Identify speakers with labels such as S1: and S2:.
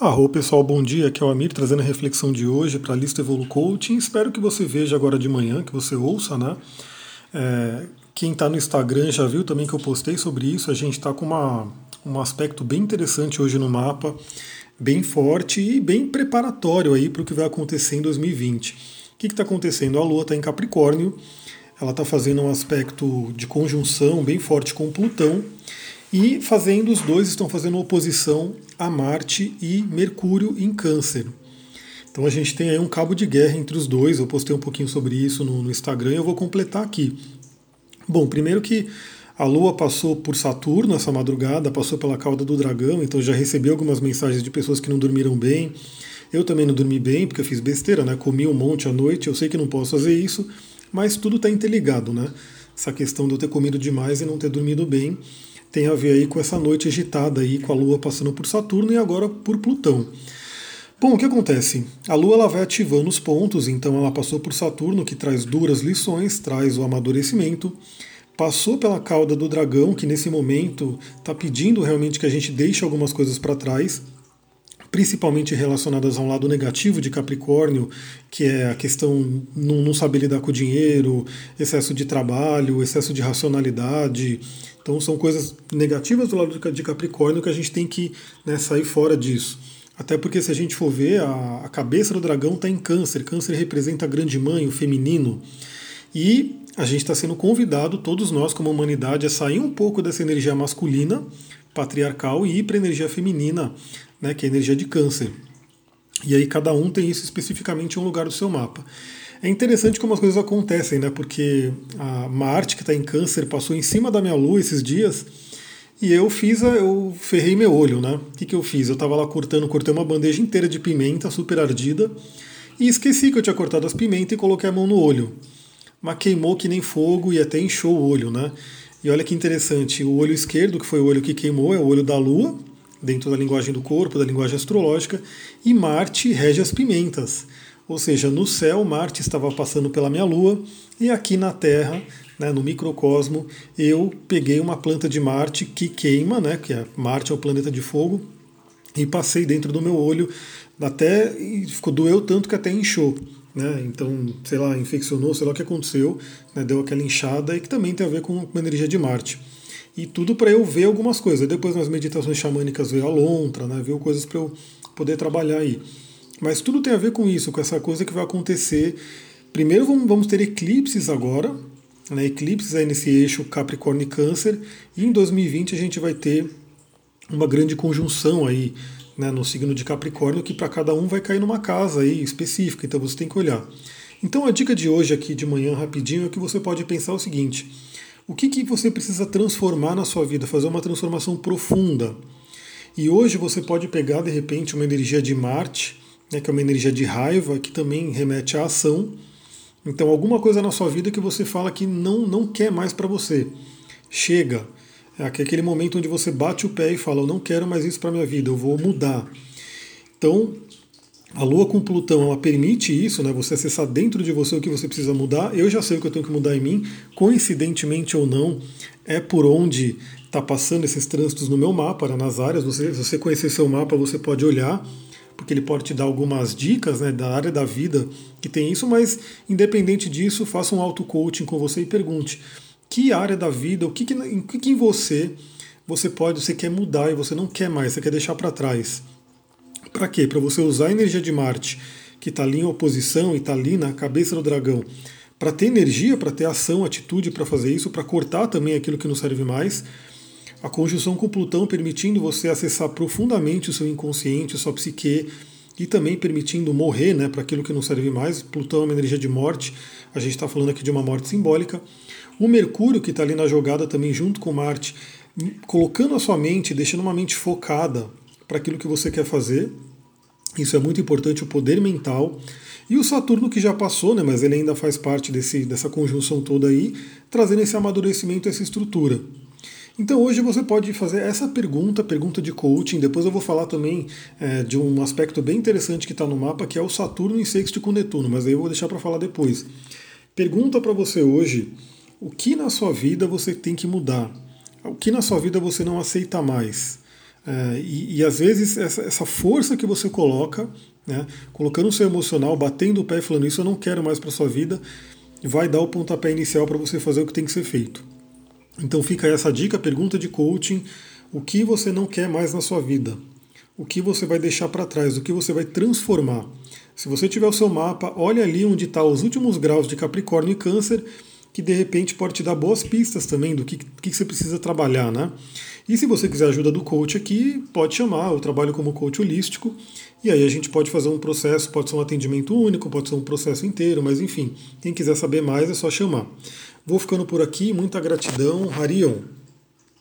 S1: Arro pessoal, bom dia. Aqui é o Amir trazendo a reflexão de hoje para a lista Evolu Coaching. Espero que você veja agora de manhã, que você ouça, né? É, quem está no Instagram já viu também que eu postei sobre isso. A gente está com uma, um aspecto bem interessante hoje no mapa, bem forte e bem preparatório aí para o que vai acontecer em 2020. O que está acontecendo? A Lua está em Capricórnio, ela está fazendo um aspecto de conjunção bem forte com Plutão e fazendo, os dois estão fazendo oposição a Marte e Mercúrio em Câncer. Então a gente tem aí um cabo de guerra entre os dois. Eu postei um pouquinho sobre isso no, no Instagram e eu vou completar aqui. Bom, primeiro que a Lua passou por Saturno essa madrugada, passou pela cauda do dragão, então já recebi algumas mensagens de pessoas que não dormiram bem. Eu também não dormi bem, porque eu fiz besteira, né? Comi um monte à noite, eu sei que não posso fazer isso, mas tudo está interligado, né? Essa questão de eu ter comido demais e não ter dormido bem tem a ver aí com essa noite agitada aí, com a Lua passando por Saturno e agora por Plutão. Bom, o que acontece? A Lua ela vai ativando os pontos, então ela passou por Saturno, que traz duras lições, traz o amadurecimento, passou pela cauda do dragão, que nesse momento está pedindo realmente que a gente deixe algumas coisas para trás, principalmente relacionadas a um lado negativo de Capricórnio, que é a questão não, não saber lidar com o dinheiro, excesso de trabalho, excesso de racionalidade. Então são coisas negativas do lado de Capricórnio que a gente tem que né, sair fora disso. Até porque se a gente for ver, a, a cabeça do dragão está em câncer. Câncer representa a grande mãe, o feminino. E a gente está sendo convidado, todos nós como humanidade, a sair um pouco dessa energia masculina, patriarcal, e ir para a energia feminina, né, que é a energia de câncer. E aí cada um tem isso especificamente em um lugar do seu mapa. É interessante como as coisas acontecem, né? Porque a Marte, que está em câncer, passou em cima da minha lua esses dias e eu fiz, a, eu ferrei meu olho, né? O que, que eu fiz? Eu estava lá cortando, cortei uma bandeja inteira de pimenta super ardida e esqueci que eu tinha cortado as pimentas e coloquei a mão no olho. Mas queimou que nem fogo e até inchou o olho, né? E olha que interessante, o olho esquerdo, que foi o olho que queimou, é o olho da lua, dentro da linguagem do corpo, da linguagem astrológica, e Marte rege as pimentas. Ou seja, no céu, Marte estava passando pela minha Lua, e aqui na Terra, né, no microcosmo, eu peguei uma planta de Marte que queima, né, que é, Marte é o planeta de fogo, e passei dentro do meu olho, até ficou doeu tanto que até inchou. Né? Então, sei lá, infeccionou, sei lá o que aconteceu, né? deu aquela inchada e que também tem a ver com, a energia de Marte e tudo para eu ver algumas coisas. Depois nas meditações xamânicas veio a lontra, né, veio coisas para eu poder trabalhar aí. Mas tudo tem a ver com isso, com essa coisa que vai acontecer. Primeiro vamos ter eclipses agora, né, eclipses aí nesse eixo Capricórnio e Câncer, e em 2020 a gente vai ter uma grande conjunção aí né, no signo de Capricórnio, que para cada um vai cair numa casa aí específica, então você tem que olhar. Então a dica de hoje aqui de manhã rapidinho é que você pode pensar o seguinte: o que, que você precisa transformar na sua vida, fazer uma transformação profunda. E hoje você pode pegar de repente uma energia de Marte, né, que é uma energia de raiva, que também remete à ação. Então, alguma coisa na sua vida que você fala que não, não quer mais para você. Chega. É aquele momento onde você bate o pé e fala: Eu não quero mais isso para minha vida, eu vou mudar. Então, a Lua com Plutão, ela permite isso, né? Você acessar dentro de você o que você precisa mudar. Eu já sei o que eu tenho que mudar em mim, coincidentemente ou não, é por onde está passando esses trânsitos no meu mapa, né? nas áreas. Você, se você conhecer seu mapa, você pode olhar, porque ele pode te dar algumas dicas né, da área da vida que tem isso, mas independente disso, faça um auto-coaching com você e pergunte que área da vida, o que, que, em que em você você pode, você quer mudar e você não quer mais, você quer deixar para trás. Para quê? Para você usar a energia de Marte, que está ali em oposição e está ali na cabeça do dragão, para ter energia, para ter ação, atitude para fazer isso, para cortar também aquilo que não serve mais. A conjunção com Plutão permitindo você acessar profundamente o seu inconsciente, a sua psique, e também permitindo morrer né, para aquilo que não serve mais. Plutão é uma energia de morte, a gente está falando aqui de uma morte simbólica. O Mercúrio, que está ali na jogada também junto com Marte, colocando a sua mente, deixando uma mente focada para aquilo que você quer fazer. Isso é muito importante, o poder mental. E o Saturno que já passou, né, mas ele ainda faz parte desse, dessa conjunção toda aí, trazendo esse amadurecimento, essa estrutura. Então hoje você pode fazer essa pergunta, pergunta de coaching. Depois eu vou falar também é, de um aspecto bem interessante que está no mapa, que é o Saturno em sexto com Netuno, mas aí eu vou deixar para falar depois. Pergunta para você hoje o que na sua vida você tem que mudar, o que na sua vida você não aceita mais É, e, e, às vezes essa, essa, força que você coloca, né, colocando o seu emocional, batendo o pé e falando isso eu não quero mais para sua vida, vai dar o pontapé inicial para você fazer o que tem que ser feito. Então fica essa dica, pergunta de coaching: o que você não quer mais na sua vida? O que você vai deixar para trás? O que você vai transformar? Se você tiver o seu mapa, olha ali onde está os últimos graus de Capricórnio e Câncer, que de repente pode te dar boas pistas também do que, que você precisa trabalhar, né? E se você quiser ajuda do coach aqui, pode chamar, eu trabalho como coach holístico, e aí a gente pode fazer um processo, pode ser um atendimento único, pode ser um processo inteiro, mas enfim, quem quiser saber mais é só chamar. Vou ficando por aqui, muita gratidão, Harion.